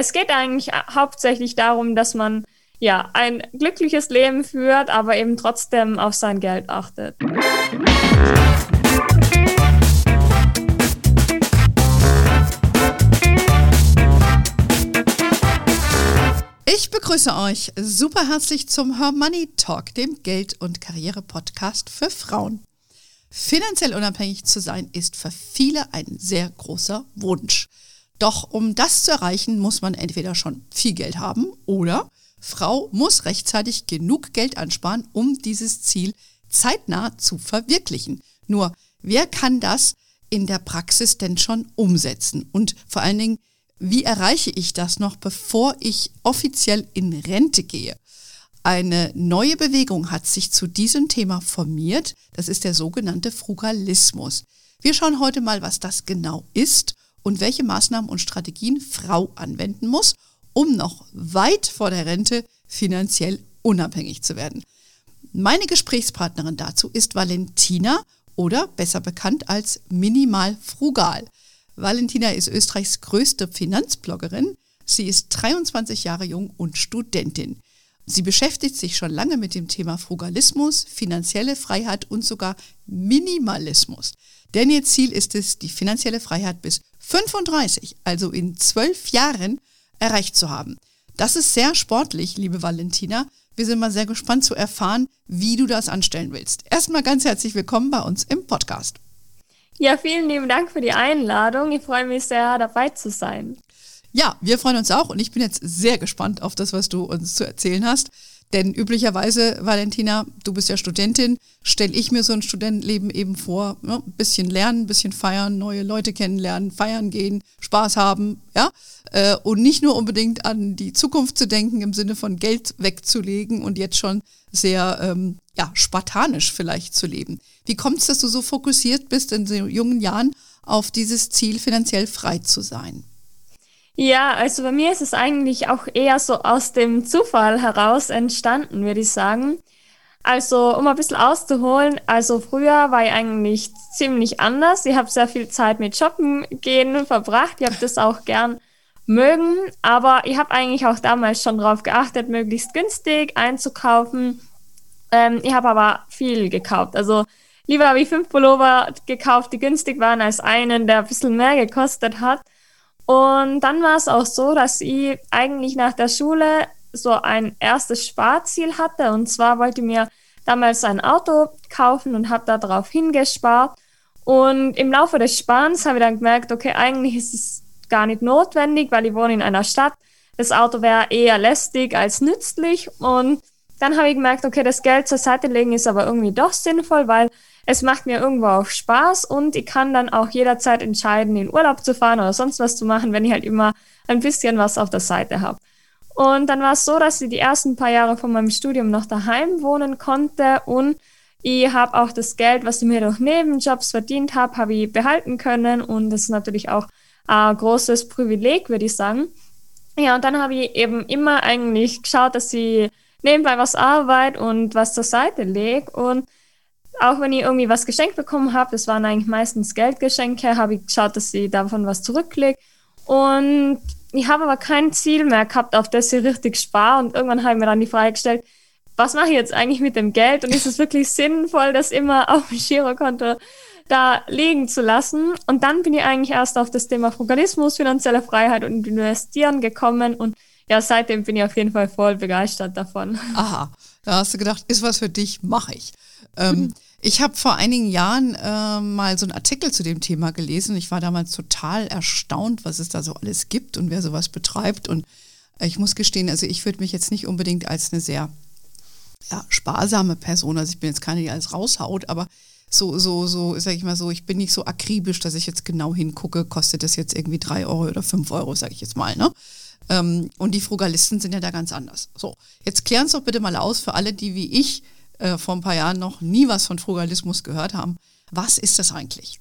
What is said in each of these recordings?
es geht eigentlich hauptsächlich darum, dass man ja ein glückliches Leben führt, aber eben trotzdem auf sein Geld achtet. Ich begrüße euch super herzlich zum Her Money Talk, dem Geld- und Karriere-Podcast für Frauen. Finanziell unabhängig zu sein ist für viele ein sehr großer Wunsch. Doch um das zu erreichen, muss man entweder schon viel Geld haben oder Frau muss rechtzeitig genug Geld ansparen, um dieses Ziel zeitnah zu verwirklichen. Nur, wer kann das in der Praxis denn schon umsetzen? Und vor allen Dingen, wie erreiche ich das noch, bevor ich offiziell in Rente gehe? Eine neue Bewegung hat sich zu diesem Thema formiert. Das ist der sogenannte Frugalismus. Wir schauen heute mal, was das genau ist und welche Maßnahmen und Strategien Frau anwenden muss, um noch weit vor der Rente finanziell unabhängig zu werden. Meine Gesprächspartnerin dazu ist Valentina oder besser bekannt als Minimal Frugal. Valentina ist Österreichs größte Finanzbloggerin. Sie ist 23 Jahre jung und Studentin. Sie beschäftigt sich schon lange mit dem Thema Frugalismus, finanzielle Freiheit und sogar Minimalismus. Denn ihr Ziel ist es, die finanzielle Freiheit bis 35, also in zwölf Jahren, erreicht zu haben. Das ist sehr sportlich, liebe Valentina. Wir sind mal sehr gespannt zu erfahren, wie du das anstellen willst. Erstmal ganz herzlich willkommen bei uns im Podcast. Ja, vielen lieben Dank für die Einladung. Ich freue mich sehr, dabei zu sein. Ja, wir freuen uns auch und ich bin jetzt sehr gespannt auf das, was du uns zu erzählen hast. Denn üblicherweise, Valentina, du bist ja Studentin, stelle ich mir so ein Studentenleben eben vor, ein bisschen lernen, ein bisschen feiern, neue Leute kennenlernen, feiern gehen, Spaß haben, ja, äh, und nicht nur unbedingt an die Zukunft zu denken im Sinne von Geld wegzulegen und jetzt schon sehr ähm, ja, spartanisch vielleicht zu leben. Wie kommt es, dass du so fokussiert bist in so jungen Jahren auf dieses Ziel, finanziell frei zu sein? Ja, also bei mir ist es eigentlich auch eher so aus dem Zufall heraus entstanden, würde ich sagen. Also, um ein bisschen auszuholen, also früher war ich eigentlich ziemlich anders. Ich habe sehr viel Zeit mit Shoppen gehen verbracht. Ich habe das auch gern mögen, aber ich habe eigentlich auch damals schon darauf geachtet, möglichst günstig einzukaufen. Ähm, ich habe aber viel gekauft. Also lieber habe ich fünf Pullover gekauft, die günstig waren, als einen, der ein bisschen mehr gekostet hat. Und dann war es auch so, dass ich eigentlich nach der Schule so ein erstes Sparziel hatte. Und zwar wollte ich mir damals ein Auto kaufen und habe darauf hingespart. Und im Laufe des Sparens habe ich dann gemerkt, okay, eigentlich ist es gar nicht notwendig, weil ich wohne in einer Stadt. Das Auto wäre eher lästig als nützlich. Und dann habe ich gemerkt, okay, das Geld zur Seite legen ist aber irgendwie doch sinnvoll, weil es macht mir irgendwo auch Spaß und ich kann dann auch jederzeit entscheiden, in Urlaub zu fahren oder sonst was zu machen, wenn ich halt immer ein bisschen was auf der Seite habe. Und dann war es so, dass ich die ersten paar Jahre von meinem Studium noch daheim wohnen konnte und ich habe auch das Geld, was ich mir durch Nebenjobs verdient habe, habe ich behalten können und das ist natürlich auch ein großes Privileg, würde ich sagen. Ja, und dann habe ich eben immer eigentlich geschaut, dass ich nebenbei was arbeite und was zur Seite lege und auch wenn ich irgendwie was geschenkt bekommen habe, das waren eigentlich meistens Geldgeschenke, habe ich geschaut, dass ich davon was zurücklege. Und ich habe aber kein Ziel mehr gehabt, auf das ich richtig spare. Und irgendwann habe ich mir dann die Frage gestellt, was mache ich jetzt eigentlich mit dem Geld? Und ist es wirklich sinnvoll, das immer auf dem Girokonto da liegen zu lassen? Und dann bin ich eigentlich erst auf das Thema Frugalismus, finanzielle Freiheit und Investieren gekommen. Und ja, seitdem bin ich auf jeden Fall voll begeistert davon. Aha, da hast du gedacht, ist was für dich, mache ich. Ähm, ich habe vor einigen Jahren äh, mal so einen Artikel zu dem Thema gelesen. Ich war damals total erstaunt, was es da so alles gibt und wer sowas betreibt. Und ich muss gestehen, also ich würde mich jetzt nicht unbedingt als eine sehr ja, sparsame Person, also ich bin jetzt keine, die alles raushaut, aber so, so, so, sag ich mal so, ich bin nicht so akribisch, dass ich jetzt genau hingucke, kostet das jetzt irgendwie drei Euro oder fünf Euro, sage ich jetzt mal, ne? Ähm, und die Frugalisten sind ja da ganz anders. So, jetzt klären es doch bitte mal aus für alle, die wie ich äh, vor ein paar Jahren noch nie was von Frugalismus gehört haben. Was ist das eigentlich?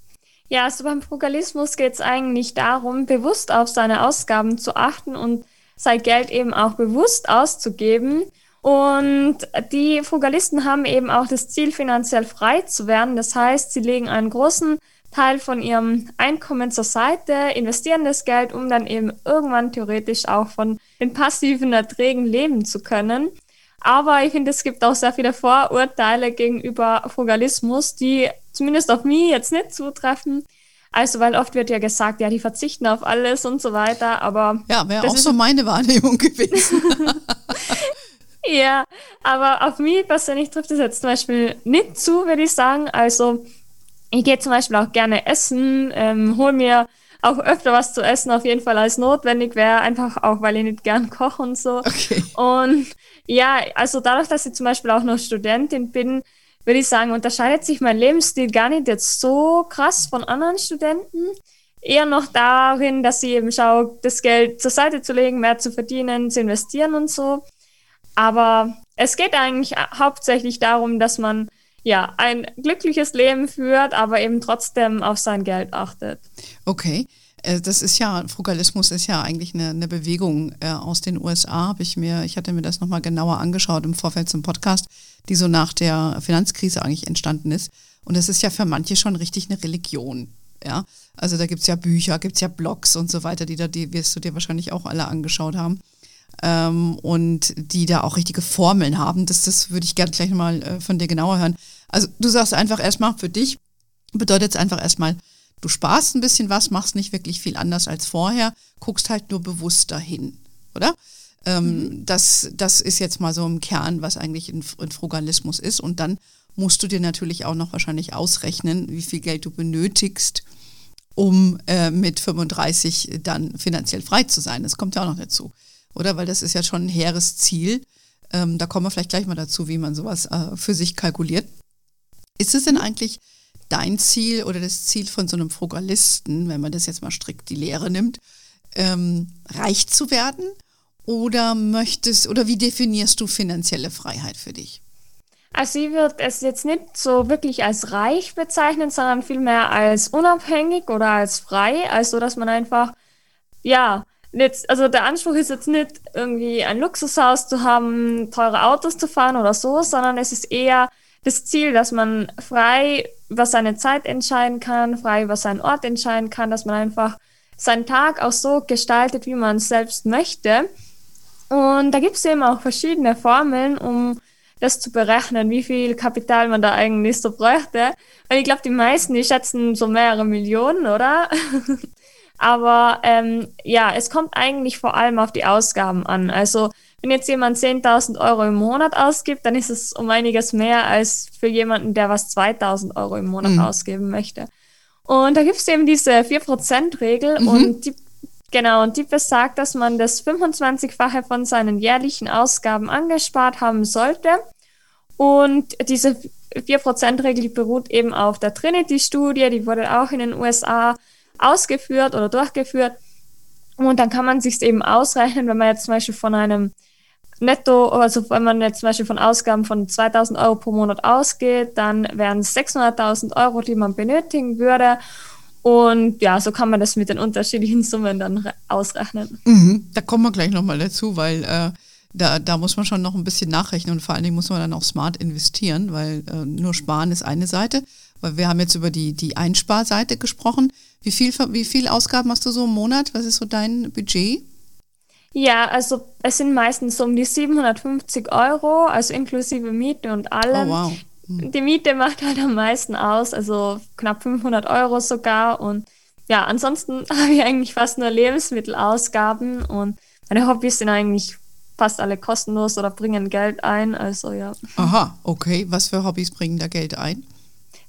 Ja, also beim Frugalismus geht es eigentlich darum, bewusst auf seine Ausgaben zu achten und sein Geld eben auch bewusst auszugeben. Und die Frugalisten haben eben auch das Ziel, finanziell frei zu werden. Das heißt, sie legen einen großen Teil von ihrem Einkommen zur Seite, investieren das Geld, um dann eben irgendwann theoretisch auch von den passiven Erträgen leben zu können. Aber ich finde, es gibt auch sehr viele Vorurteile gegenüber Frugalismus, die zumindest auf mich jetzt nicht zutreffen. Also, weil oft wird ja gesagt, ja, die verzichten auf alles und so weiter, aber. Ja, wäre auch so meine Wahrnehmung gewesen. ja, aber auf mich persönlich trifft es jetzt zum Beispiel nicht zu, würde ich sagen. Also, ich gehe zum Beispiel auch gerne essen, ähm, hole mir auch öfter was zu essen, auf jeden Fall als notwendig wäre, einfach auch, weil ich nicht gern koche und so. Okay. Und ja, also dadurch, dass ich zum Beispiel auch noch Studentin bin, würde ich sagen, unterscheidet sich mein Lebensstil gar nicht jetzt so krass von anderen Studenten. Eher noch darin, dass ich eben schaue, das Geld zur Seite zu legen, mehr zu verdienen, zu investieren und so. Aber es geht eigentlich hauptsächlich darum, dass man ja ein glückliches Leben führt, aber eben trotzdem auf sein Geld achtet. Okay. Äh, das ist ja, Frugalismus ist ja eigentlich eine, eine Bewegung äh, aus den USA, habe ich mir, ich hatte mir das nochmal genauer angeschaut im Vorfeld zum Podcast die so nach der Finanzkrise eigentlich entstanden ist. Und das ist ja für manche schon richtig eine Religion. Ja, also da gibt es ja Bücher, gibt es ja Blogs und so weiter, die da, die wirst du dir wahrscheinlich auch alle angeschaut haben. Ähm, und die da auch richtige Formeln haben. Das, das würde ich gerne gleich mal äh, von dir genauer hören. Also du sagst einfach erstmal für dich, bedeutet es einfach erstmal, du sparst ein bisschen was, machst nicht wirklich viel anders als vorher, guckst halt nur bewusst dahin, oder? Ähm, mhm. das, das ist jetzt mal so im Kern, was eigentlich ein, ein Frugalismus ist. Und dann musst du dir natürlich auch noch wahrscheinlich ausrechnen, wie viel Geld du benötigst, um äh, mit 35 dann finanziell frei zu sein. Das kommt ja auch noch dazu, oder? Weil das ist ja schon ein hehres Ziel. Ähm, da kommen wir vielleicht gleich mal dazu, wie man sowas äh, für sich kalkuliert. Ist es denn eigentlich dein Ziel oder das Ziel von so einem Frugalisten, wenn man das jetzt mal strikt die Lehre nimmt, ähm, reich zu werden? Oder möchtest, oder wie definierst du finanzielle Freiheit für dich? Also ich würde es jetzt nicht so wirklich als reich bezeichnen, sondern vielmehr als unabhängig oder als frei. Also dass man einfach, ja, jetzt, also der Anspruch ist jetzt nicht irgendwie ein Luxushaus zu haben, teure Autos zu fahren oder so, sondern es ist eher das Ziel, dass man frei über seine Zeit entscheiden kann, frei über seinen Ort entscheiden kann, dass man einfach seinen Tag auch so gestaltet, wie man es selbst möchte. Und da gibt es eben auch verschiedene Formeln, um das zu berechnen, wie viel Kapital man da eigentlich so bräuchte. Weil ich glaube, die meisten, die schätzen so mehrere Millionen, oder? Aber ähm, ja, es kommt eigentlich vor allem auf die Ausgaben an. Also wenn jetzt jemand 10.000 Euro im Monat ausgibt, dann ist es um einiges mehr als für jemanden, der was 2.000 Euro im Monat mhm. ausgeben möchte. Und da gibt es eben diese 4%-Regel mhm. und die Genau, und die besagt, dass man das 25-fache von seinen jährlichen Ausgaben angespart haben sollte. Und diese 4%-Regel beruht eben auf der Trinity-Studie, die wurde auch in den USA ausgeführt oder durchgeführt. Und dann kann man sich eben ausrechnen, wenn man jetzt zum Beispiel von einem Netto, also wenn man jetzt zum Beispiel von Ausgaben von 2000 Euro pro Monat ausgeht, dann wären es 600.000 Euro, die man benötigen würde. Und ja, so kann man das mit den unterschiedlichen Summen dann ausrechnen. Mhm, da kommen wir gleich nochmal dazu, weil äh, da, da muss man schon noch ein bisschen nachrechnen und vor allen Dingen muss man dann auch smart investieren, weil äh, nur sparen ist eine Seite. Weil wir haben jetzt über die, die Einsparseite gesprochen. Wie viel, wie viel Ausgaben hast du so im Monat? Was ist so dein Budget? Ja, also es sind meistens so um die 750 Euro, also inklusive Miete und allem. Oh, wow. Hm. Die Miete macht halt am meisten aus, also knapp 500 Euro sogar. Und ja, ansonsten habe ich eigentlich fast nur Lebensmittelausgaben und meine Hobbys sind eigentlich fast alle kostenlos oder bringen Geld ein. Also ja. Aha, okay. Was für Hobbys bringen da Geld ein?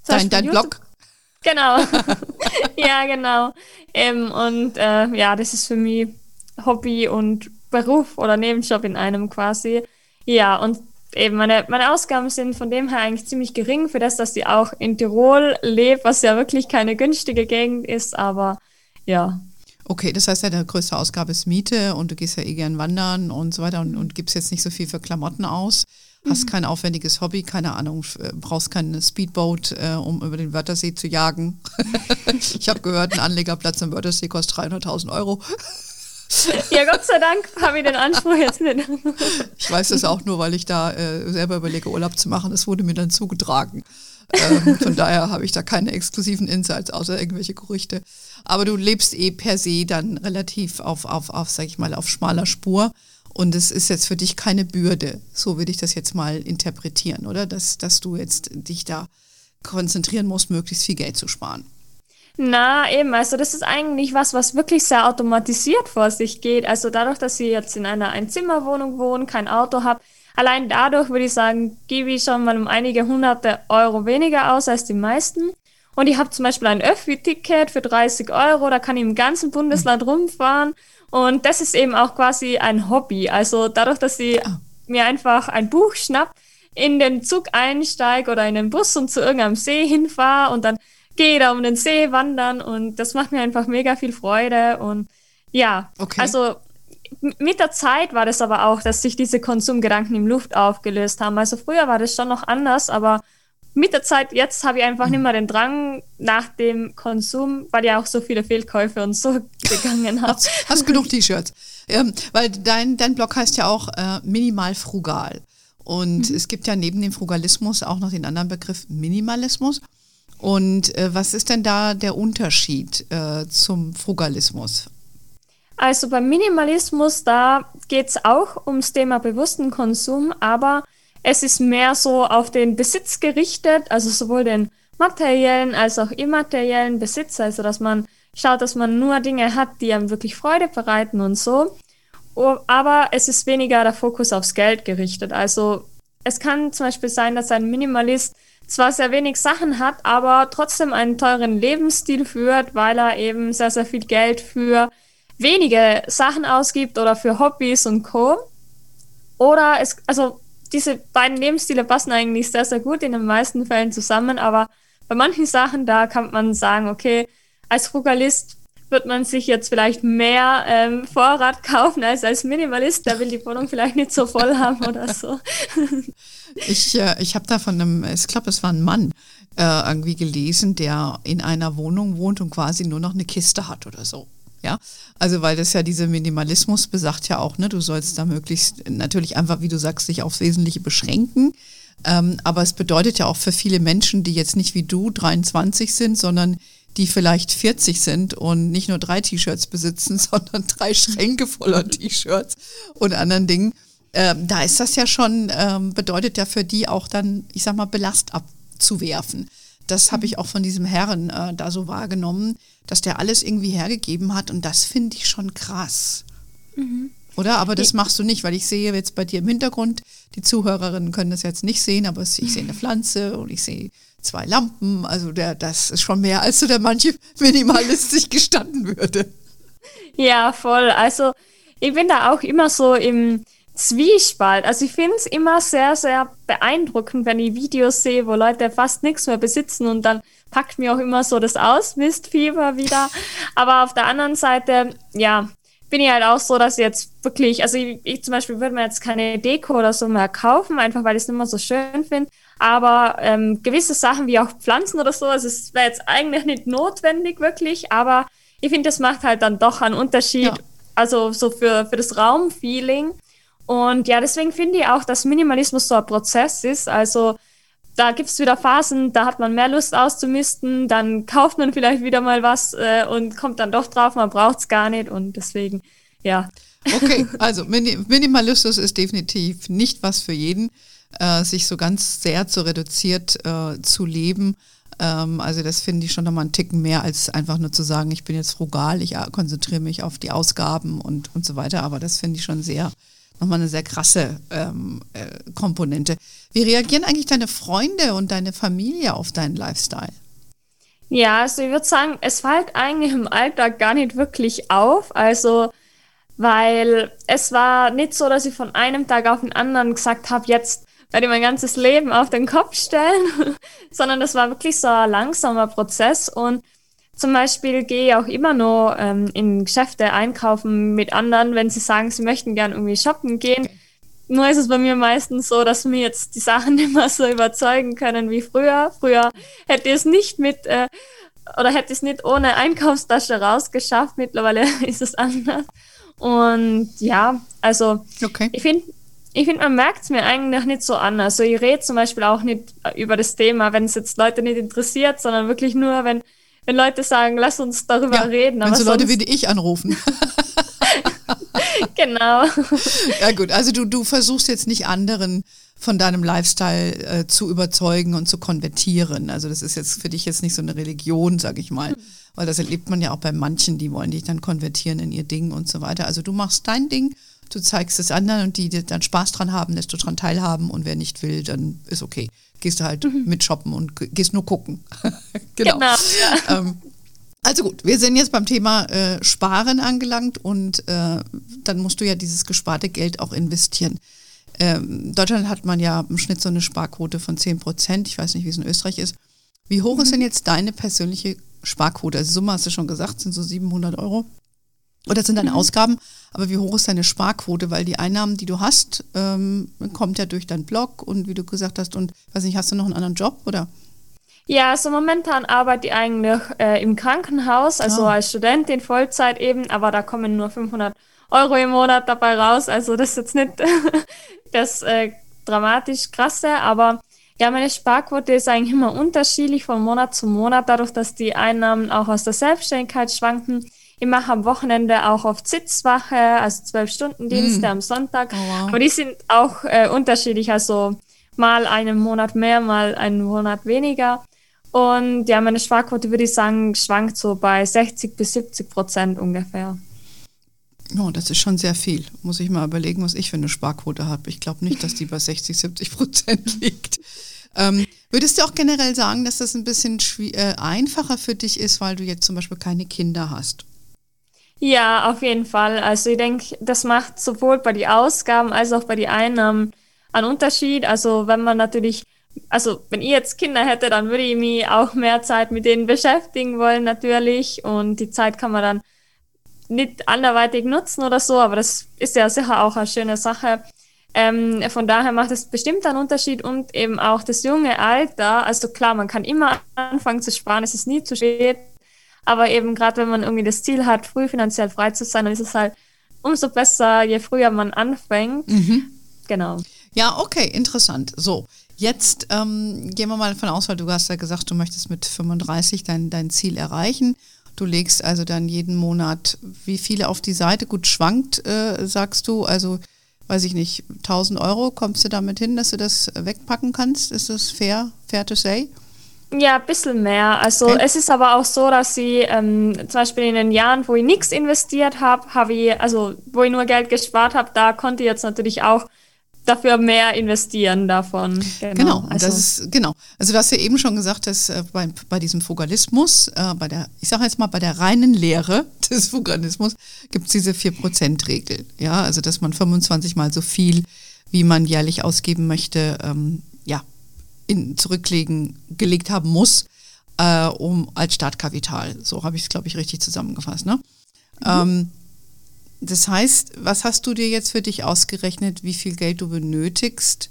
Dein, dein Blog? Genau. ja, genau. Ähm, und äh, ja, das ist für mich Hobby und Beruf oder Nebenjob in einem quasi. Ja, und eben meine, meine Ausgaben sind von dem her eigentlich ziemlich gering für das, dass sie auch in Tirol lebt, was ja wirklich keine günstige Gegend ist, aber ja. Okay, das heißt, deine größte Ausgabe ist Miete und du gehst ja eh gern wandern und so weiter und, und gibst jetzt nicht so viel für Klamotten aus. Hast mhm. kein aufwendiges Hobby, keine Ahnung, äh, brauchst kein Speedboat, äh, um über den Wörthersee zu jagen. ich habe gehört, ein Anlegerplatz im Wörthersee kostet 300.000 Euro. Ja, Gott sei Dank habe ich den Anspruch jetzt nicht. Ich weiß das auch nur, weil ich da äh, selber überlege, Urlaub zu machen. Das wurde mir dann zugetragen. Ähm, von daher habe ich da keine exklusiven Insights, außer irgendwelche Gerüchte. Aber du lebst eh per se dann relativ auf, auf, auf, sag ich mal, auf schmaler Spur. Und es ist jetzt für dich keine Bürde. So würde ich das jetzt mal interpretieren, oder? Dass, dass du jetzt dich da konzentrieren musst, möglichst viel Geld zu sparen. Na, eben, also das ist eigentlich was, was wirklich sehr automatisiert vor sich geht. Also dadurch, dass ich jetzt in einer Einzimmerwohnung wohne, kein Auto habe, allein dadurch würde ich sagen, gebe ich schon mal um einige hunderte Euro weniger aus als die meisten. Und ich habe zum Beispiel ein Öffi-Ticket für 30 Euro, da kann ich im ganzen Bundesland rumfahren. Und das ist eben auch quasi ein Hobby. Also dadurch, dass ich ah. mir einfach ein Buch schnapp, in den Zug einsteige oder in den Bus und zu irgendeinem See hinfahre und dann gehe da um den See wandern und das macht mir einfach mega viel Freude und ja, okay. also mit der Zeit war das aber auch, dass sich diese Konsumgedanken im Luft aufgelöst haben. Also früher war das schon noch anders, aber mit der Zeit jetzt habe ich einfach mhm. nicht mehr den Drang nach dem Konsum, weil ja auch so viele Fehlkäufe und so gegangen habe. hast, hast genug T-Shirts. Ähm, weil dein, dein Blog heißt ja auch äh, minimal frugal. Und mhm. es gibt ja neben dem Frugalismus auch noch den anderen Begriff Minimalismus. Und äh, was ist denn da der Unterschied äh, zum Frugalismus? Also beim Minimalismus, da geht es auch ums Thema bewussten Konsum, aber es ist mehr so auf den Besitz gerichtet, also sowohl den materiellen als auch immateriellen Besitz, also dass man schaut, dass man nur Dinge hat, die einem wirklich Freude bereiten und so. Aber es ist weniger der Fokus aufs Geld gerichtet. Also es kann zum Beispiel sein, dass ein Minimalist zwar sehr wenig Sachen hat, aber trotzdem einen teuren Lebensstil führt, weil er eben sehr, sehr viel Geld für wenige Sachen ausgibt oder für Hobbys und Co. Oder es, also diese beiden Lebensstile passen eigentlich sehr, sehr gut in den meisten Fällen zusammen, aber bei manchen Sachen, da kann man sagen, okay, als Frugalist wird man sich jetzt vielleicht mehr ähm, Vorrat kaufen als als Minimalist. Der will die Wohnung vielleicht nicht so voll haben oder so. Ich, äh, ich habe da von einem, ich glaube, es war ein Mann, äh, irgendwie gelesen, der in einer Wohnung wohnt und quasi nur noch eine Kiste hat oder so. Ja, also weil das ja dieser Minimalismus besagt ja auch, ne, du sollst da möglichst natürlich einfach, wie du sagst, sich aufs Wesentliche beschränken. Ähm, aber es bedeutet ja auch für viele Menschen, die jetzt nicht wie du 23 sind, sondern die vielleicht 40 sind und nicht nur drei T-Shirts besitzen, sondern drei Schränke voller T-Shirts und anderen Dingen. Ähm, da ist das ja schon, ähm, bedeutet ja für die auch dann, ich sag mal, Belast abzuwerfen. Das habe ich auch von diesem Herren äh, da so wahrgenommen, dass der alles irgendwie hergegeben hat und das finde ich schon krass. Mhm. Oder? Aber das machst du nicht, weil ich sehe jetzt bei dir im Hintergrund, die Zuhörerinnen können das jetzt nicht sehen, aber ich sehe eine Pflanze und ich sehe zwei Lampen. Also der, das ist schon mehr, als so der manche Minimalist sich gestanden würde. Ja, voll. Also ich bin da auch immer so im Zwiespalt. Also ich finde es immer sehr, sehr beeindruckend, wenn ich Videos sehe, wo Leute fast nichts mehr besitzen und dann packt mir auch immer so das Ausmistfieber wieder. Aber auf der anderen Seite, ja, bin ich halt auch so, dass ich jetzt wirklich, also ich, ich zum Beispiel würde mir jetzt keine Deko oder so mehr kaufen, einfach weil ich es nicht mehr so schön finde. Aber ähm, gewisse Sachen wie auch Pflanzen oder so, also es wäre jetzt eigentlich nicht notwendig wirklich, aber ich finde, das macht halt dann doch einen Unterschied. Ja. Also so für, für das Raumfeeling. Und ja, deswegen finde ich auch, dass Minimalismus so ein Prozess ist. Also da gibt es wieder Phasen, da hat man mehr Lust auszumisten, dann kauft man vielleicht wieder mal was äh, und kommt dann doch drauf, man braucht es gar nicht. Und deswegen, ja. Okay, also Minimalismus ist definitiv nicht was für jeden äh, sich so ganz sehr zu reduziert äh, zu leben. Ähm, also das finde ich schon nochmal einen Ticken mehr, als einfach nur zu sagen, ich bin jetzt frugal, ich konzentriere mich auf die Ausgaben und, und so weiter. Aber das finde ich schon sehr, nochmal eine sehr krasse ähm, äh, Komponente. Wie reagieren eigentlich deine Freunde und deine Familie auf deinen Lifestyle? Ja, also ich würde sagen, es fällt eigentlich im Alltag gar nicht wirklich auf. Also, weil es war nicht so, dass ich von einem Tag auf den anderen gesagt habe, jetzt werde ich mein ganzes Leben auf den Kopf stellen, sondern das war wirklich so ein langsamer Prozess und zum Beispiel gehe ich auch immer noch ähm, in Geschäfte einkaufen mit anderen, wenn sie sagen, sie möchten gern irgendwie shoppen gehen. Okay. Nur ist es bei mir meistens so, dass mir jetzt die Sachen nicht mehr so überzeugen können wie früher. Früher hätte ich es nicht mit äh, oder hätte ich es nicht ohne Einkaufstasche rausgeschafft. Mittlerweile ist es anders. Und ja, also okay. ich finde, ich finde, man merkt es mir eigentlich nicht so an. Also ich rede zum Beispiel auch nicht über das Thema, wenn es jetzt Leute nicht interessiert, sondern wirklich nur, wenn, wenn Leute sagen, lass uns darüber ja, reden. Wenn so Leute wie ich anrufen. genau. Ja gut, also du, du versuchst jetzt nicht anderen von deinem Lifestyle äh, zu überzeugen und zu konvertieren. Also das ist jetzt für dich jetzt nicht so eine Religion, sag ich mal. Weil das erlebt man ja auch bei manchen, die wollen dich dann konvertieren in ihr Ding und so weiter. Also du machst dein Ding, du zeigst es anderen und die, die dann Spaß dran haben, lässt du dran teilhaben und wer nicht will, dann ist okay. Gehst du halt mhm. mit shoppen und gehst nur gucken. genau. genau ja. ähm, also gut, wir sind jetzt beim Thema äh, Sparen angelangt und äh, dann musst du ja dieses gesparte Geld auch investieren. Ähm, Deutschland hat man ja im Schnitt so eine Sparquote von 10 Prozent. Ich weiß nicht, wie es in Österreich ist. Wie hoch mhm. ist denn jetzt deine persönliche Sparquote? Also Summe hast du schon gesagt, sind so 700 Euro. Oder sind deine mhm. Ausgaben? Aber wie hoch ist deine Sparquote? Weil die Einnahmen, die du hast, ähm, kommt ja durch deinen Blog und wie du gesagt hast, und weiß nicht, hast du noch einen anderen Job oder? Ja, also momentan arbeite ich eigentlich äh, im Krankenhaus, also ah. als Studentin Vollzeit eben, aber da kommen nur 500 Euro im Monat dabei raus. Also das ist jetzt nicht das äh, dramatisch krasse, aber ja, meine Sparquote ist eigentlich immer unterschiedlich von Monat zu Monat, dadurch, dass die Einnahmen auch aus der Selbstständigkeit schwanken. Ich mache am Wochenende auch oft Sitzwache, also zwölf Stunden Dienste mm. am Sonntag. Oh, wow. Aber die sind auch äh, unterschiedlich, also mal einen Monat mehr, mal einen Monat weniger. Und ja, meine Sparquote würde ich sagen, schwankt so bei 60 bis 70 Prozent ungefähr. Oh, das ist schon sehr viel. Muss ich mal überlegen, was ich für eine Sparquote habe. Ich glaube nicht, dass die bei 60, 70 Prozent liegt. Ähm, würdest du auch generell sagen, dass das ein bisschen äh, einfacher für dich ist, weil du jetzt zum Beispiel keine Kinder hast? Ja, auf jeden Fall. Also ich denke, das macht sowohl bei den Ausgaben als auch bei den Einnahmen einen Unterschied. Also wenn man natürlich, also wenn ich jetzt Kinder hätte, dann würde ich mich auch mehr Zeit mit denen beschäftigen wollen natürlich. Und die Zeit kann man dann nicht anderweitig nutzen oder so, aber das ist ja sicher auch eine schöne Sache. Ähm, von daher macht es bestimmt einen Unterschied und eben auch das junge Alter. Also klar, man kann immer anfangen zu sparen, es ist nie zu spät. Aber eben gerade wenn man irgendwie das Ziel hat, früh finanziell frei zu sein, dann ist es halt umso besser, je früher man anfängt. Mhm. Genau. Ja, okay, interessant. So, jetzt ähm, gehen wir mal davon aus, weil du hast ja gesagt, du möchtest mit 35 dein, dein Ziel erreichen. Du legst also dann jeden Monat wie viele auf die Seite? Gut, schwankt, äh, sagst du. Also, weiß ich nicht, 1000 Euro, kommst du damit hin, dass du das wegpacken kannst? Ist das fair, fair to say? Ja, ein bisschen mehr. Also okay. es ist aber auch so, dass ich ähm, zum Beispiel in den Jahren, wo ich nichts investiert habe, habe ich, also wo ich nur Geld gespart habe, da konnte ich jetzt natürlich auch dafür mehr investieren davon. Genau, genau also. das ist genau. Also du hast ja eben schon gesagt, dass äh, bei, bei diesem Fugalismus, äh, bei der, ich sage jetzt mal, bei der reinen Lehre des Fugalismus gibt es diese 4%-Regel. Ja, also dass man 25 mal so viel, wie man jährlich ausgeben möchte, ähm, in, zurücklegen, gelegt haben muss, äh, um als Startkapital. So habe ich es, glaube ich, richtig zusammengefasst. Ne? Mhm. Ähm, das heißt, was hast du dir jetzt für dich ausgerechnet, wie viel Geld du benötigst,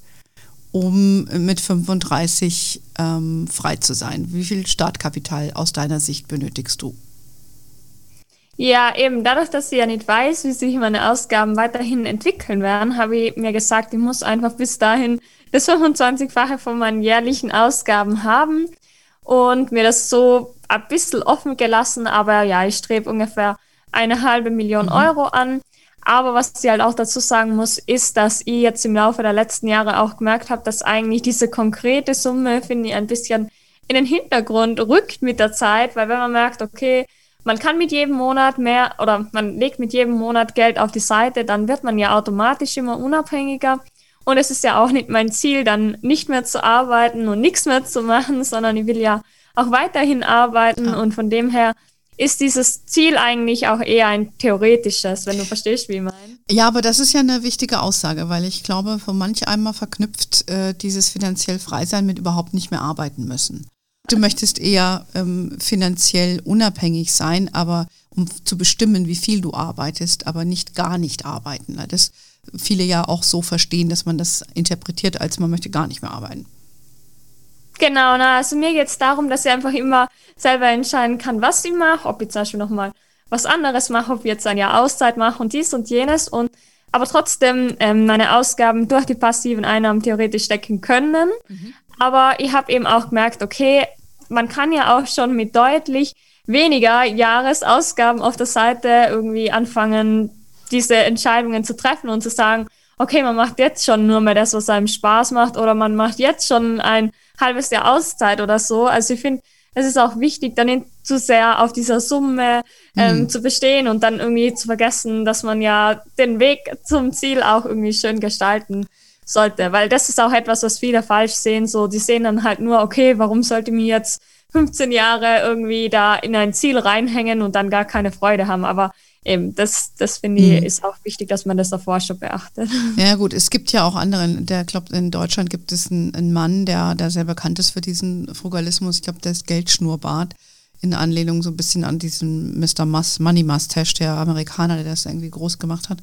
um mit 35 ähm, frei zu sein? Wie viel Startkapital aus deiner Sicht benötigst du? Ja, eben dadurch, dass ich ja nicht weiß, wie sich meine Ausgaben weiterhin entwickeln werden, habe ich mir gesagt, ich muss einfach bis dahin das 25-fache von meinen jährlichen Ausgaben haben und mir das so ein bisschen offen gelassen, aber ja, ich strebe ungefähr eine halbe Million mhm. Euro an. Aber was ich halt auch dazu sagen muss, ist, dass ich jetzt im Laufe der letzten Jahre auch gemerkt habe, dass eigentlich diese konkrete Summe, finde ich, ein bisschen in den Hintergrund rückt mit der Zeit, weil wenn man merkt, okay, man kann mit jedem Monat mehr oder man legt mit jedem Monat Geld auf die Seite, dann wird man ja automatisch immer unabhängiger. Und es ist ja auch nicht mein Ziel, dann nicht mehr zu arbeiten und nichts mehr zu machen, sondern ich will ja auch weiterhin arbeiten. Ja. Und von dem her ist dieses Ziel eigentlich auch eher ein theoretisches, wenn du verstehst, wie ich meine. Ja, aber das ist ja eine wichtige Aussage, weil ich glaube, für manch einmal verknüpft äh, dieses finanziell Freisein mit überhaupt nicht mehr arbeiten müssen. Du möchtest eher ähm, finanziell unabhängig sein, aber um zu bestimmen, wie viel du arbeitest, aber nicht gar nicht arbeiten. Das viele ja auch so verstehen, dass man das interpretiert, als man möchte gar nicht mehr arbeiten. Genau, na, also mir geht es darum, dass ich einfach immer selber entscheiden kann, was ich mache, ob ich zum Beispiel nochmal was anderes mache, ob ich jetzt ein Jahr Auszeit mache und dies und jenes. Und aber trotzdem ähm, meine Ausgaben durch die passiven Einnahmen theoretisch decken können. Mhm. Aber ich habe eben auch gemerkt, okay, man kann ja auch schon mit deutlich weniger Jahresausgaben auf der Seite irgendwie anfangen, diese Entscheidungen zu treffen und zu sagen, okay, man macht jetzt schon nur mehr das, was einem Spaß macht oder man macht jetzt schon ein halbes Jahr Auszeit oder so. Also ich finde, es ist auch wichtig, dann nicht zu sehr auf dieser Summe ähm, mhm. zu bestehen und dann irgendwie zu vergessen, dass man ja den Weg zum Ziel auch irgendwie schön gestalten sollte. Weil das ist auch etwas, was viele falsch sehen. So, die sehen dann halt nur, okay, warum sollte mir jetzt 15 Jahre irgendwie da in ein Ziel reinhängen und dann gar keine Freude haben. Aber eben, das, das finde ich, mhm. ist auch wichtig, dass man das davor schon beachtet. Ja, gut, es gibt ja auch andere, der glaubt, in Deutschland gibt es einen, einen Mann, der, der sehr bekannt ist für diesen Frugalismus. Ich glaube, der ist Geldschnurrbart in Anlehnung so ein bisschen an diesen Mr. Mus Money Mustache, der Amerikaner, der das irgendwie groß gemacht hat.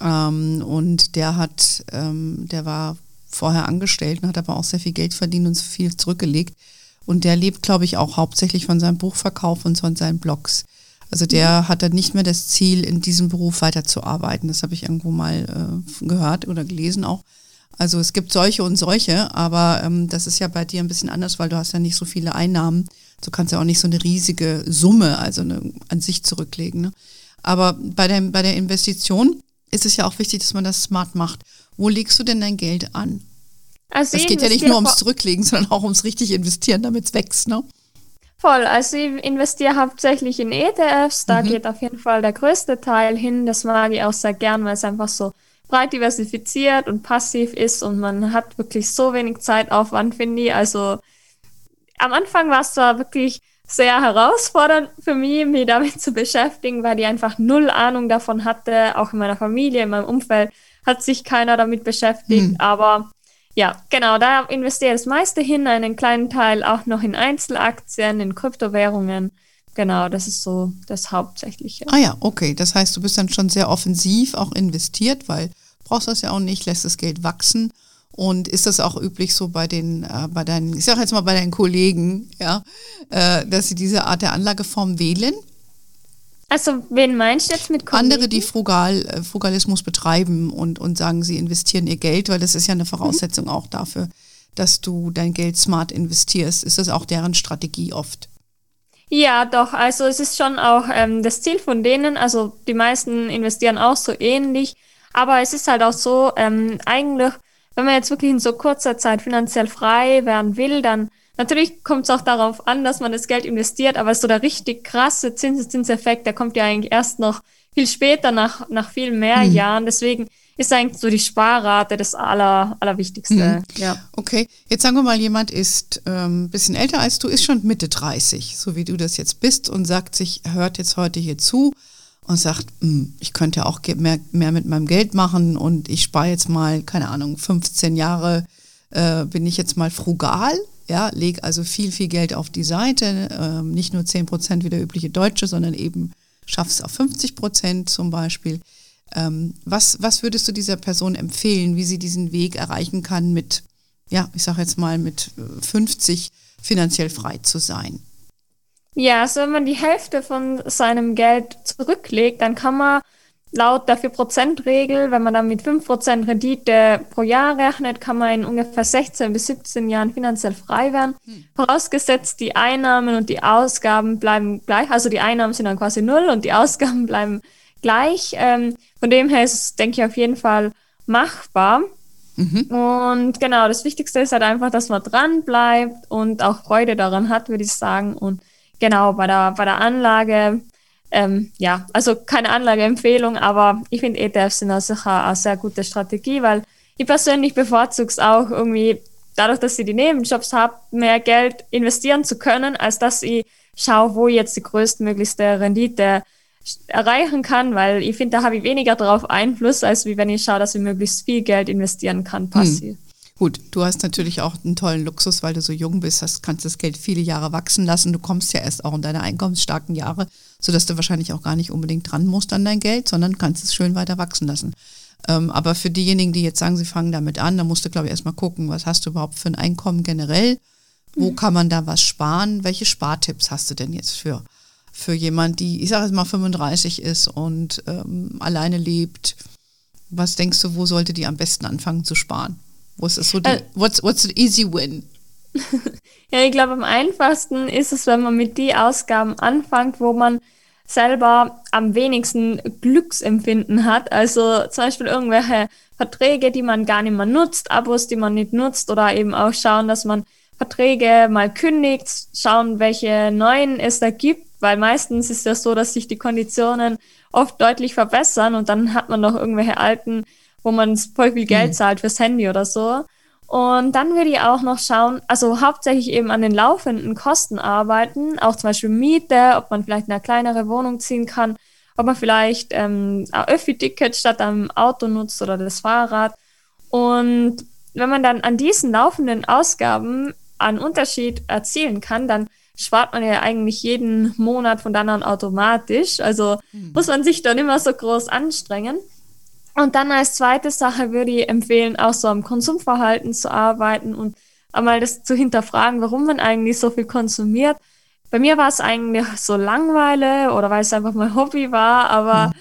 Ähm, und der hat, ähm, der war vorher angestellt und hat aber auch sehr viel Geld verdient und viel zurückgelegt. Und der lebt, glaube ich, auch hauptsächlich von seinem Buchverkauf und von seinen Blogs. Also der hat dann nicht mehr das Ziel, in diesem Beruf weiterzuarbeiten. Das habe ich irgendwo mal äh, gehört oder gelesen auch. Also es gibt solche und solche, aber ähm, das ist ja bei dir ein bisschen anders, weil du hast ja nicht so viele Einnahmen. Du kannst ja auch nicht so eine riesige Summe, also eine, an sich zurücklegen. Ne? Aber bei der, bei der Investition ist es ja auch wichtig, dass man das smart macht. Wo legst du denn dein Geld an? Also es geht ja nicht nur ums Zurücklegen, sondern auch ums richtig investieren, damit es wächst, ne? Voll. Also ich investiere hauptsächlich in ETFs. Da mhm. geht auf jeden Fall der größte Teil hin. Das mag ich auch sehr gern, weil es einfach so breit diversifiziert und passiv ist und man hat wirklich so wenig Zeitaufwand, finde ich. Also am Anfang war es zwar wirklich sehr herausfordernd für mich, mich damit zu beschäftigen, weil ich einfach null Ahnung davon hatte. Auch in meiner Familie, in meinem Umfeld hat sich keiner damit beschäftigt. Mhm. Aber ja, genau, da investiere ich das meiste hin, einen kleinen Teil auch noch in Einzelaktien, in Kryptowährungen. Genau, das ist so das Hauptsächliche. Ah ja, okay. Das heißt, du bist dann schon sehr offensiv auch investiert, weil brauchst das ja auch nicht, lässt das Geld wachsen. Und ist das auch üblich so bei den, äh, bei deinen, ich sage jetzt mal bei deinen Kollegen, ja, äh, dass sie diese Art der Anlageform wählen? Also, wen meinst du jetzt mit Kollegen? Andere, die Frugal, äh, Frugalismus betreiben und, und sagen, sie investieren ihr Geld, weil das ist ja eine Voraussetzung mhm. auch dafür, dass du dein Geld smart investierst. Ist das auch deren Strategie oft? Ja, doch. Also es ist schon auch ähm, das Ziel von denen. Also die meisten investieren auch so ähnlich. Aber es ist halt auch so, ähm, eigentlich wenn man jetzt wirklich in so kurzer Zeit finanziell frei werden will, dann natürlich kommt es auch darauf an, dass man das Geld investiert, aber so der richtig krasse Zinseszinseffekt, der kommt ja eigentlich erst noch viel später, nach, nach viel mehr mhm. Jahren. Deswegen ist eigentlich so die Sparrate das Aller, Allerwichtigste. Mhm. Ja. Okay, jetzt sagen wir mal, jemand ist ein ähm, bisschen älter als du, ist schon Mitte 30, so wie du das jetzt bist und sagt sich, hört jetzt heute hier zu und sagt, hm, ich könnte ja auch mehr, mehr mit meinem Geld machen und ich spare jetzt mal, keine Ahnung, 15 Jahre äh, bin ich jetzt mal frugal, ja, lege also viel, viel Geld auf die Seite, äh, nicht nur 10 Prozent wie der übliche Deutsche, sondern eben schaffst auf 50 Prozent zum Beispiel. Ähm, was, was würdest du dieser Person empfehlen, wie sie diesen Weg erreichen kann mit, ja, ich sage jetzt mal mit 50 äh, finanziell frei zu sein? Ja, also wenn man die Hälfte von seinem Geld zurücklegt, dann kann man laut der 4%-Regel, wenn man dann mit 5% Rendite pro Jahr rechnet, kann man in ungefähr 16 bis 17 Jahren finanziell frei werden. Hm. Vorausgesetzt, die Einnahmen und die Ausgaben bleiben gleich. Also die Einnahmen sind dann quasi null und die Ausgaben bleiben gleich. Ähm, von dem her ist es, denke ich, auf jeden Fall machbar. Mhm. Und genau, das Wichtigste ist halt einfach, dass man dran bleibt und auch Freude daran hat, würde ich sagen. Und Genau, bei der, bei der Anlage, ähm, ja, also keine Anlageempfehlung, aber ich finde ETFs sind auch sicher eine sehr gute Strategie, weil ich persönlich bevorzuge es auch irgendwie, dadurch, dass ich die Nebenjobs habe, mehr Geld investieren zu können, als dass ich schaue, wo ich jetzt die größtmöglichste Rendite erreichen kann, weil ich finde, da habe ich weniger darauf Einfluss, als wie wenn ich schaue, dass ich möglichst viel Geld investieren kann, passiv. Hm. Gut, du hast natürlich auch einen tollen Luxus, weil du so jung bist, hast, kannst das Geld viele Jahre wachsen lassen. Du kommst ja erst auch in deine einkommensstarken Jahre, sodass du wahrscheinlich auch gar nicht unbedingt dran musst an dein Geld, sondern kannst es schön weiter wachsen lassen. Ähm, aber für diejenigen, die jetzt sagen, sie fangen damit an, da musst du, glaube ich, erstmal gucken, was hast du überhaupt für ein Einkommen generell? Wo mhm. kann man da was sparen? Welche Spartipps hast du denn jetzt für, für jemand, die, ich sage jetzt mal 35 ist und ähm, alleine lebt? Was denkst du, wo sollte die am besten anfangen zu sparen? Wo ist so die, äh, what's, what's an easy win? ja, ich glaube, am einfachsten ist es, wenn man mit die Ausgaben anfängt, wo man selber am wenigsten Glücksempfinden hat. Also zum Beispiel irgendwelche Verträge, die man gar nicht mehr nutzt, Abos, die man nicht nutzt oder eben auch schauen, dass man Verträge mal kündigt, schauen, welche neuen es da gibt, weil meistens ist ja so, dass sich die Konditionen oft deutlich verbessern und dann hat man noch irgendwelche alten, wo man voll viel Geld mhm. zahlt fürs Handy oder so. Und dann würde ich auch noch schauen, also hauptsächlich eben an den laufenden Kosten arbeiten, auch zum Beispiel Miete, ob man vielleicht eine kleinere Wohnung ziehen kann, ob man vielleicht ähm, ein Öffi-Ticket statt einem Auto nutzt oder das Fahrrad. Und wenn man dann an diesen laufenden Ausgaben einen Unterschied erzielen kann, dann spart man ja eigentlich jeden Monat von dann an automatisch. Also mhm. muss man sich dann immer so groß anstrengen. Und dann als zweite Sache würde ich empfehlen, auch so am Konsumverhalten zu arbeiten und einmal das zu hinterfragen, warum man eigentlich so viel konsumiert. Bei mir war es eigentlich so Langweile oder weil es einfach mein Hobby war, aber mhm.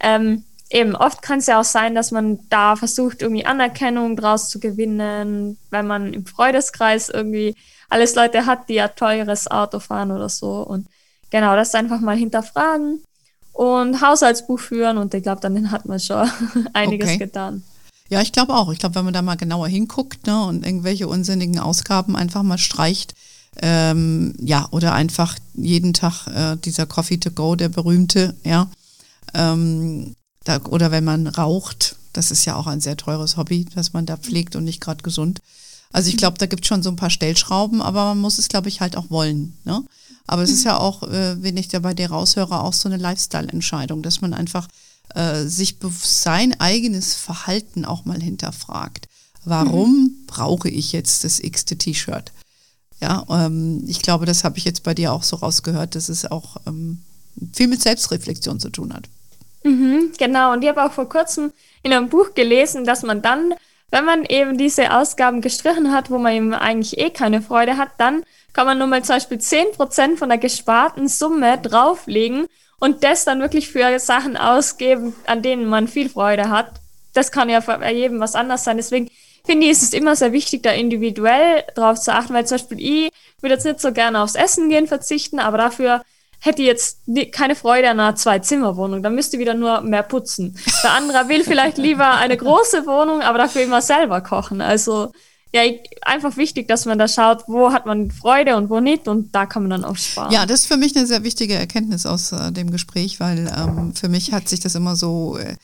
ähm, eben oft kann es ja auch sein, dass man da versucht, irgendwie Anerkennung draus zu gewinnen, wenn man im Freudeskreis irgendwie alles Leute hat, die ja teures Auto fahren oder so. Und genau, das einfach mal hinterfragen und Haushaltsbuch führen und ich glaube, dann hat man schon einiges okay. getan. Ja, ich glaube auch. Ich glaube, wenn man da mal genauer hinguckt ne, und irgendwelche unsinnigen Ausgaben einfach mal streicht, ähm, ja, oder einfach jeden Tag äh, dieser Coffee to go, der berühmte, ja, ähm, da, oder wenn man raucht, das ist ja auch ein sehr teures Hobby, dass man da pflegt und nicht gerade gesund. Also ich glaube, da gibt es schon so ein paar Stellschrauben, aber man muss es, glaube ich, halt auch wollen. Ne? Aber es ist ja auch, äh, wenn ich da bei dir raushöre, auch so eine Lifestyle-Entscheidung, dass man einfach äh, sich sein eigenes Verhalten auch mal hinterfragt. Warum mhm. brauche ich jetzt das x-te T-Shirt? Ja, ähm, ich glaube, das habe ich jetzt bei dir auch so rausgehört, dass es auch ähm, viel mit Selbstreflexion zu tun hat. Mhm, genau, und ich habe auch vor kurzem in einem Buch gelesen, dass man dann, wenn man eben diese Ausgaben gestrichen hat, wo man eben eigentlich eh keine Freude hat, dann kann man nur mal zum Beispiel 10% von der gesparten Summe drauflegen und das dann wirklich für Sachen ausgeben, an denen man viel Freude hat. Das kann ja bei jedem was anders sein. Deswegen finde ich, ist es immer sehr wichtig, da individuell drauf zu achten, weil zum Beispiel ich würde jetzt nicht so gerne aufs Essen gehen verzichten, aber dafür hätte jetzt keine Freude an einer Zwei-Zimmer-Wohnung. Dann müsste wieder nur mehr putzen. Der andere will vielleicht lieber eine große Wohnung, aber dafür immer selber kochen. Also ja, einfach wichtig, dass man da schaut, wo hat man Freude und wo nicht und da kann man dann auch sparen. Ja, das ist für mich eine sehr wichtige Erkenntnis aus äh, dem Gespräch, weil ähm, für mich hat sich das immer so äh,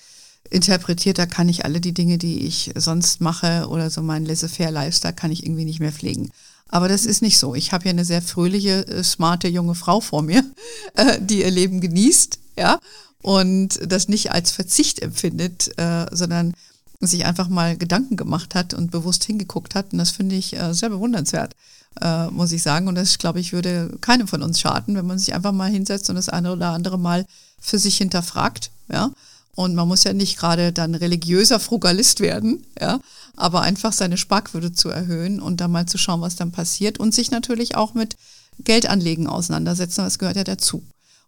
interpretiert, da kann ich alle die Dinge, die ich sonst mache oder so meinen Laissez-faire-Lifestyle kann ich irgendwie nicht mehr pflegen. Aber das ist nicht so. Ich habe ja eine sehr fröhliche, äh, smarte junge Frau vor mir, äh, die ihr Leben genießt, ja, und das nicht als Verzicht empfindet, äh, sondern sich einfach mal Gedanken gemacht hat und bewusst hingeguckt hat. Und das finde ich äh, sehr bewundernswert, äh, muss ich sagen. Und das, glaube ich, würde keinem von uns schaden, wenn man sich einfach mal hinsetzt und das eine oder andere Mal für sich hinterfragt. Ja. Und man muss ja nicht gerade dann religiöser Frugalist werden, ja, aber einfach seine Sparquote zu erhöhen und da mal zu schauen, was dann passiert und sich natürlich auch mit Geldanlegen auseinandersetzen, das gehört ja dazu.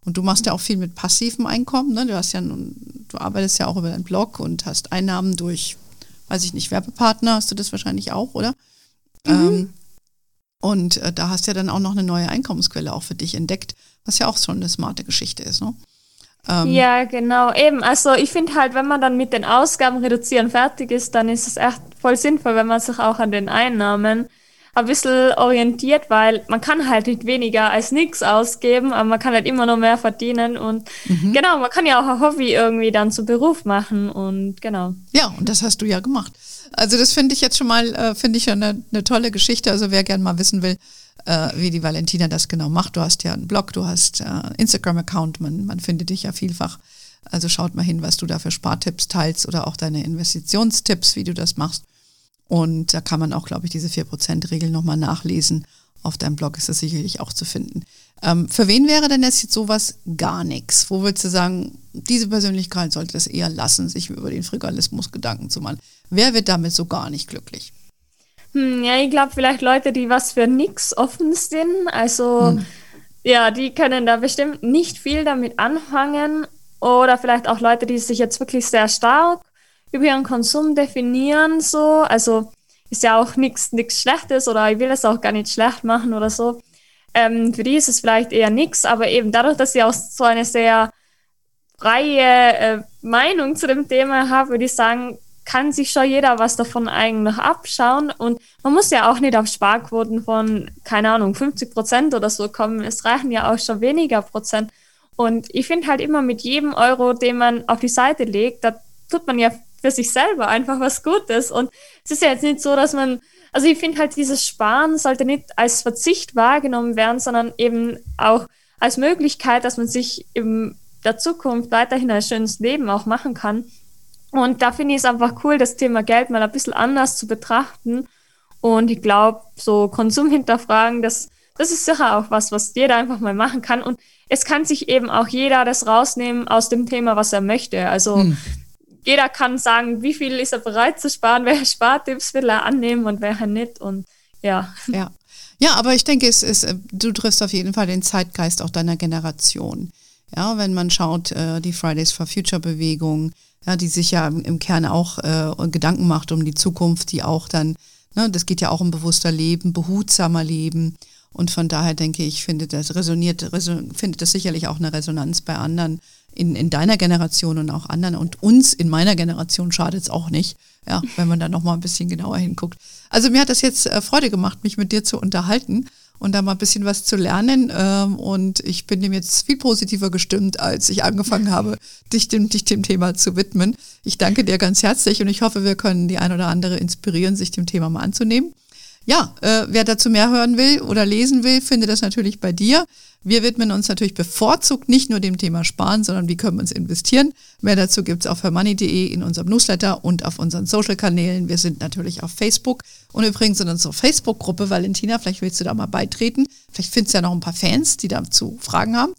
Und du machst ja auch viel mit passivem Einkommen. Ne? Du hast ja, du arbeitest ja auch über deinen Blog und hast Einnahmen durch, weiß ich nicht, Werbepartner. Hast du das wahrscheinlich auch, oder? Mhm. Ähm, und äh, da hast du ja dann auch noch eine neue Einkommensquelle auch für dich entdeckt, was ja auch schon eine smarte Geschichte ist. Ne? Ähm, ja, genau. Eben. Also ich finde halt, wenn man dann mit den Ausgaben reduzieren fertig ist, dann ist es echt voll sinnvoll, wenn man sich auch an den Einnahmen ein bisschen orientiert, weil man kann halt nicht weniger als nichts ausgeben, aber man kann halt immer noch mehr verdienen und mhm. genau, man kann ja auch ein Hobby irgendwie dann zu Beruf machen und genau. Ja, und das hast du ja gemacht. Also das finde ich jetzt schon mal, äh, finde ich eine, eine tolle Geschichte. Also wer gerne mal wissen will, äh, wie die Valentina das genau macht, du hast ja einen Blog, du hast äh, Instagram-Account, man, man findet dich ja vielfach. Also schaut mal hin, was du da für Spartipps teilst oder auch deine Investitionstipps, wie du das machst. Und da kann man auch, glaube ich, diese 4%-Regel nochmal nachlesen. Auf deinem Blog ist das sicherlich auch zu finden. Ähm, für wen wäre denn jetzt, sowas gar nichts? Wo würdest du sagen, diese Persönlichkeit sollte es eher lassen, sich über den Frugalismus Gedanken zu machen? Wer wird damit so gar nicht glücklich? Hm, ja, ich glaube vielleicht Leute, die was für nichts offen sind. Also hm. ja, die können da bestimmt nicht viel damit anfangen. Oder vielleicht auch Leute, die sich jetzt wirklich sehr stark über ihren Konsum definieren, so. Also ist ja auch nichts nichts Schlechtes oder ich will es auch gar nicht schlecht machen oder so. Ähm, für die ist es vielleicht eher nichts, aber eben dadurch, dass sie auch so eine sehr freie äh, Meinung zu dem Thema haben, würde ich sagen, kann sich schon jeder was davon eigentlich abschauen. Und man muss ja auch nicht auf Sparquoten von, keine Ahnung, 50 Prozent oder so kommen. Es reichen ja auch schon weniger Prozent. Und ich finde halt immer mit jedem Euro, den man auf die Seite legt, da tut man ja für sich selber einfach was Gutes. Und es ist ja jetzt nicht so, dass man, also ich finde halt dieses Sparen sollte nicht als Verzicht wahrgenommen werden, sondern eben auch als Möglichkeit, dass man sich in der Zukunft weiterhin ein schönes Leben auch machen kann. Und da finde ich es einfach cool, das Thema Geld mal ein bisschen anders zu betrachten. Und ich glaube, so Konsum hinterfragen, das, das ist sicher auch was, was jeder einfach mal machen kann. Und es kann sich eben auch jeder das rausnehmen aus dem Thema, was er möchte. Also hm. jeder kann sagen, wie viel ist er bereit zu sparen, welche Spartipps will er annehmen und welche nicht. Und ja. Ja. Ja, aber ich denke, es ist, du triffst auf jeden Fall den Zeitgeist auch deiner Generation. Ja, wenn man schaut, äh, die Fridays for Future Bewegung, ja, die sich ja im Kern auch äh, Gedanken macht um die Zukunft, die auch dann, ne, das geht ja auch um bewusster Leben, behutsamer Leben. Und von daher denke ich, finde das resoniert, reson, findet das sicherlich auch eine Resonanz bei anderen in, in deiner Generation und auch anderen. Und uns in meiner Generation schadet es auch nicht, ja, wenn man da nochmal ein bisschen genauer hinguckt. Also mir hat das jetzt äh, Freude gemacht, mich mit dir zu unterhalten und da mal ein bisschen was zu lernen. Ähm, und ich bin dem jetzt viel positiver gestimmt, als ich angefangen habe, dich dem, dich dem Thema zu widmen. Ich danke dir ganz herzlich und ich hoffe, wir können die ein oder andere inspirieren, sich dem Thema mal anzunehmen. Ja, äh, wer dazu mehr hören will oder lesen will, findet das natürlich bei dir. Wir widmen uns natürlich bevorzugt nicht nur dem Thema Sparen, sondern wie können wir uns investieren. Mehr dazu gibt's auf hermoney.de in unserem Newsletter und auf unseren Social-Kanälen. Wir sind natürlich auf Facebook und übrigens in unserer Facebook-Gruppe, Valentina, vielleicht willst du da mal beitreten. Vielleicht findest du ja noch ein paar Fans, die dazu Fragen haben.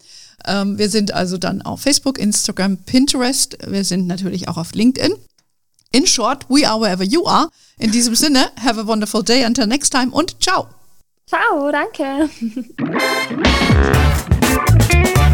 Ähm, wir sind also dann auf Facebook, Instagram, Pinterest. Wir sind natürlich auch auf LinkedIn. In short, we are wherever you are. In diesem Sinne, have a wonderful day until next time und ciao. Ciao, danke.